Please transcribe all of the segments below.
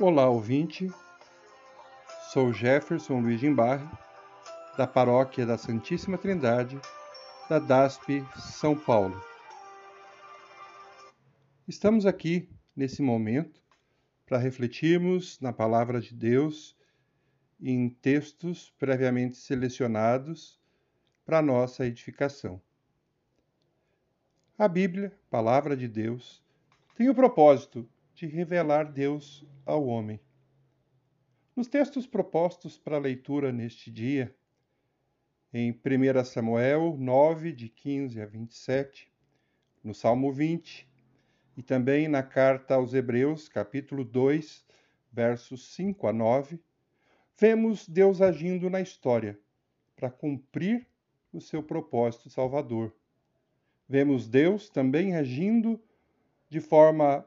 Olá, ouvinte. Sou Jefferson Luiz Gimbarre, da Paróquia da Santíssima Trindade, da DASP São Paulo. Estamos aqui nesse momento para refletirmos na palavra de Deus em textos previamente selecionados para nossa edificação. A Bíblia, palavra de Deus, tem o propósito de revelar Deus ao homem. Nos textos propostos para leitura neste dia, em 1 Samuel 9, de 15 a 27, no Salmo 20, e também na carta aos Hebreus, capítulo 2, versos 5 a 9, vemos Deus agindo na história para cumprir o seu propósito salvador. Vemos Deus também agindo de forma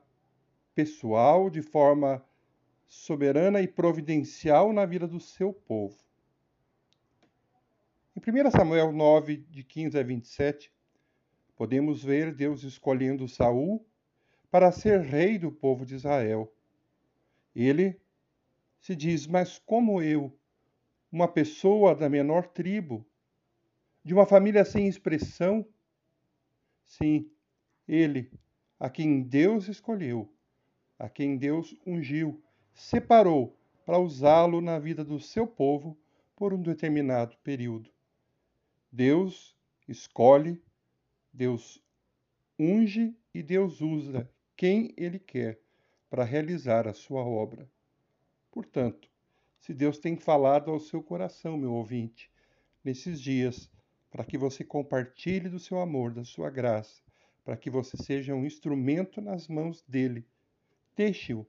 pessoal, de forma soberana e providencial na vida do seu povo. Em 1 Samuel 9, de 15 a 27, podemos ver Deus escolhendo Saul para ser rei do povo de Israel. Ele se diz: Mas como eu, uma pessoa da menor tribo, de uma família sem expressão? Sim, ele, a quem Deus escolheu, a quem Deus ungiu, separou para usá-lo na vida do seu povo por um determinado período. Deus escolhe, Deus unge e Deus usa quem Ele quer para realizar a sua obra. Portanto, se Deus tem falado ao seu coração, meu ouvinte, nesses dias, para que você compartilhe do seu amor, da sua graça, para que você seja um instrumento nas mãos dele Deixe-o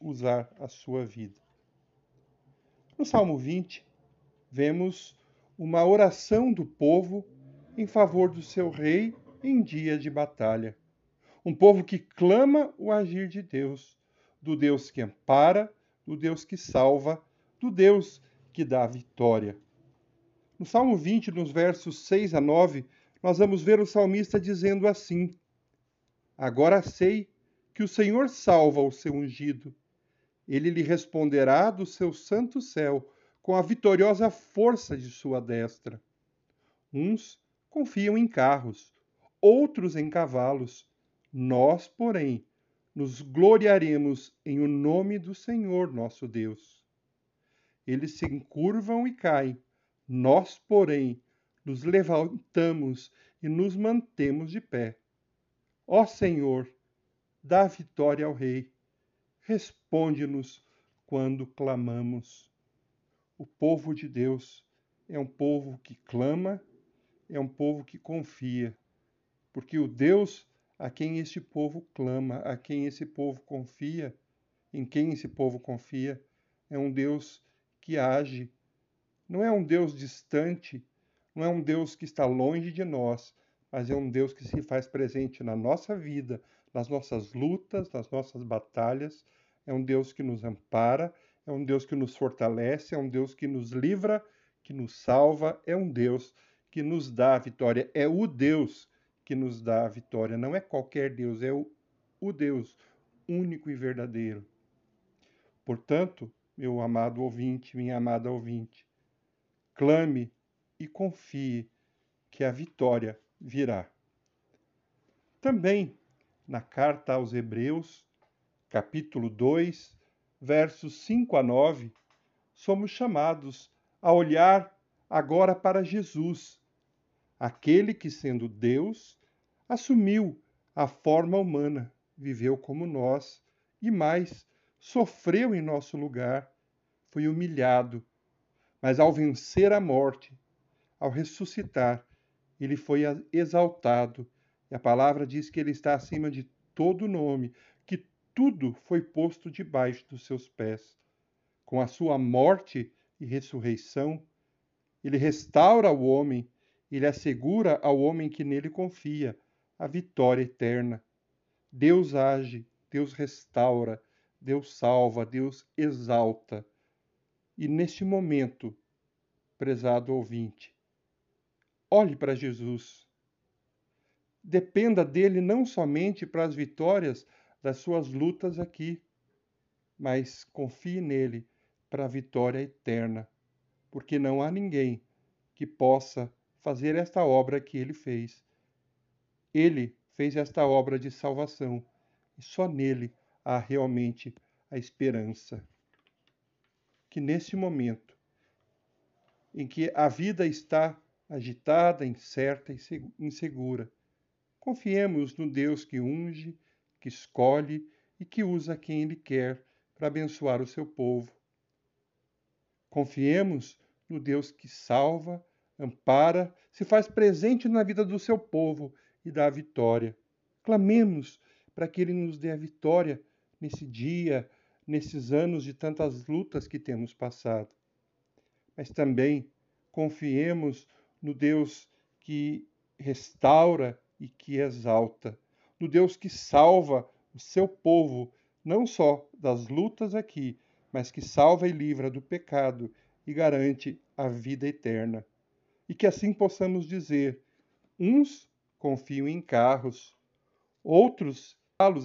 usar a sua vida. No Salmo 20, vemos uma oração do povo em favor do seu rei em dia de batalha. Um povo que clama o agir de Deus, do Deus que ampara, do Deus que salva, do Deus que dá vitória. No Salmo 20, nos versos 6 a 9, nós vamos ver o salmista dizendo assim: Agora sei que o Senhor salva o seu ungido. Ele lhe responderá do seu santo céu com a vitoriosa força de sua destra. Uns confiam em carros, outros em cavalos. Nós, porém, nos gloriaremos em o nome do Senhor nosso Deus. Eles se encurvam e caem, nós, porém, nos levantamos e nos mantemos de pé. Ó Senhor, dá vitória ao Rei. Responde-nos quando clamamos. O povo de Deus é um povo que clama, é um povo que confia, porque o Deus a quem este povo clama, a quem esse povo confia, em quem esse povo confia, é um Deus que age. Não é um Deus distante, não é um Deus que está longe de nós, mas é um Deus que se faz presente na nossa vida, nas nossas lutas, nas nossas batalhas. É um Deus que nos ampara, é um Deus que nos fortalece, é um Deus que nos livra, que nos salva, é um Deus que nos dá a vitória. É o Deus que nos dá a vitória, não é qualquer Deus, é o, o Deus único e verdadeiro. Portanto, meu amado ouvinte, minha amada ouvinte, clame e confie que a vitória virá. Também na carta aos Hebreus, capítulo 2, versos 5 a 9, somos chamados a olhar agora para Jesus, aquele que, sendo Deus, assumiu a forma humana, viveu como nós e mais, sofreu em nosso lugar, foi humilhado, mas ao vencer a morte, ao ressuscitar, ele foi exaltado e a palavra diz que ele está acima de todo nome, que tudo foi posto debaixo dos seus pés. Com a sua morte e ressurreição, ele restaura o homem, ele assegura ao homem que nele confia a vitória eterna. Deus age, Deus restaura, Deus salva, Deus exalta. E neste momento, prezado ouvinte, olhe para Jesus dependa dele não somente para as vitórias das suas lutas aqui, mas confie nele para a vitória eterna, porque não há ninguém que possa fazer esta obra que ele fez. Ele fez esta obra de salvação e só nele há realmente a esperança. Que nesse momento em que a vida está agitada, incerta e insegura, confiemos no Deus que unge, que escolhe e que usa quem Ele quer para abençoar o seu povo. Confiemos no Deus que salva, ampara, se faz presente na vida do seu povo e dá a vitória. Clamemos para que Ele nos dê a vitória nesse dia, nesses anos de tantas lutas que temos passado. Mas também confiemos no Deus que restaura e que exalta, no Deus que salva o seu povo, não só das lutas aqui, mas que salva e livra do pecado e garante a vida eterna. E que assim possamos dizer: uns confiam em carros, outros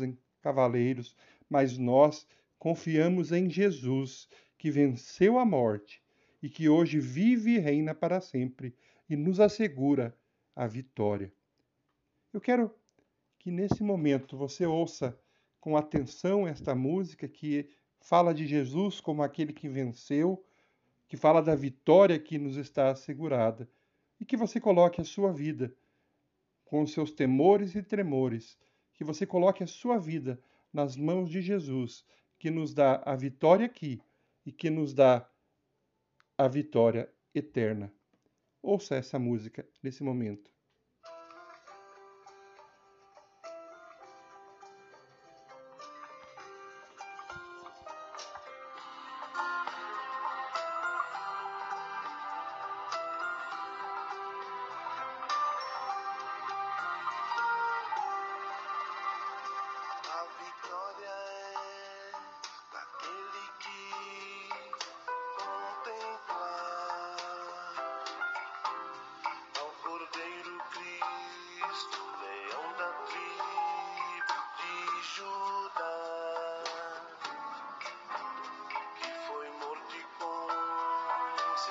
em cavaleiros, mas nós confiamos em Jesus, que venceu a morte e que hoje vive e reina para sempre e nos assegura a vitória. Eu quero que nesse momento você ouça com atenção esta música que fala de Jesus como aquele que venceu, que fala da vitória que nos está assegurada, e que você coloque a sua vida com os seus temores e tremores, que você coloque a sua vida nas mãos de Jesus, que nos dá a vitória aqui e que nos dá a vitória eterna. Ouça essa música nesse momento.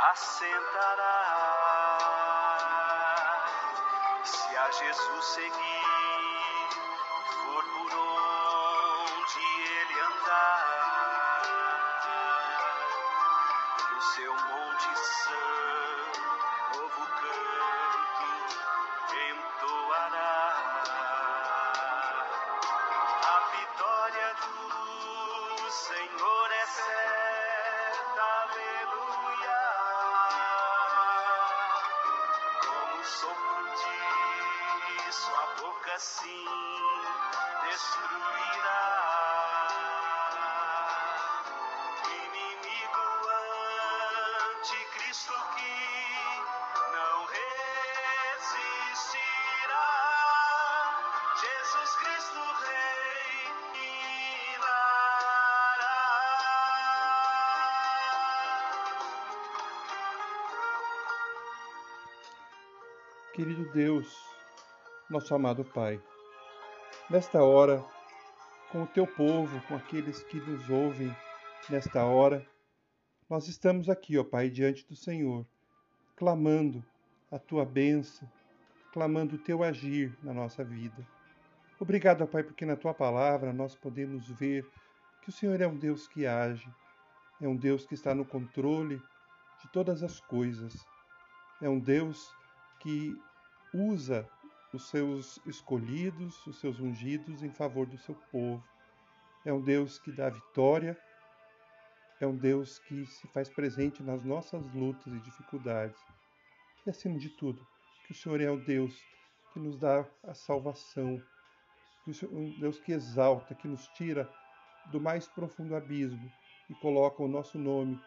assentará. Se a Jesus seguir, Jesus Cristo reinará. Querido Deus, nosso amado Pai, nesta hora, com o teu povo, com aqueles que nos ouvem nesta hora, nós estamos aqui, ó Pai, diante do Senhor, clamando a tua bênção, clamando o teu agir na nossa vida. Obrigado, Pai, porque na tua palavra nós podemos ver que o Senhor é um Deus que age, é um Deus que está no controle de todas as coisas, é um Deus que usa os seus escolhidos, os seus ungidos em favor do seu povo. É um Deus que dá vitória, é um Deus que se faz presente nas nossas lutas e dificuldades. E acima de tudo, que o Senhor é o Deus que nos dá a salvação, um Deus que exalta, que nos tira do mais profundo abismo e coloca o nosso nome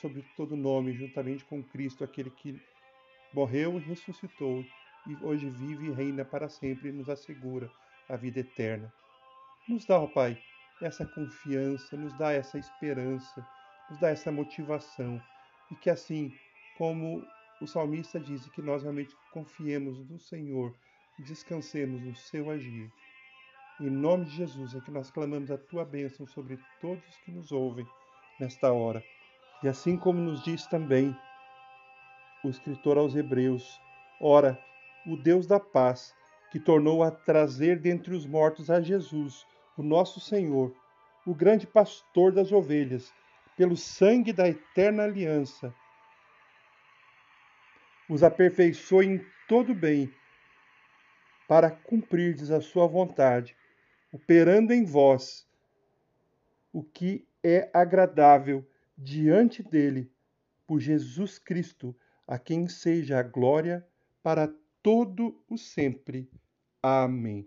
sobre todo nome, juntamente com Cristo, aquele que morreu e ressuscitou e hoje vive e reina para sempre e nos assegura a vida eterna. Nos dá, ó Pai, essa confiança, nos dá essa esperança, nos dá essa motivação e que assim como o salmista diz que nós realmente confiemos no Senhor, descansemos no seu agir. Em nome de Jesus é que nós clamamos a tua bênção sobre todos que nos ouvem nesta hora. E assim como nos diz também o escritor aos Hebreus, ora, o Deus da paz, que tornou a trazer dentre os mortos a Jesus, o nosso Senhor, o grande pastor das ovelhas, pelo sangue da eterna aliança, os aperfeiçoe em todo bem, para cumprirdes a sua vontade, operando em vós o que é agradável diante dele, por Jesus Cristo, a quem seja a glória para todo o sempre. Amém.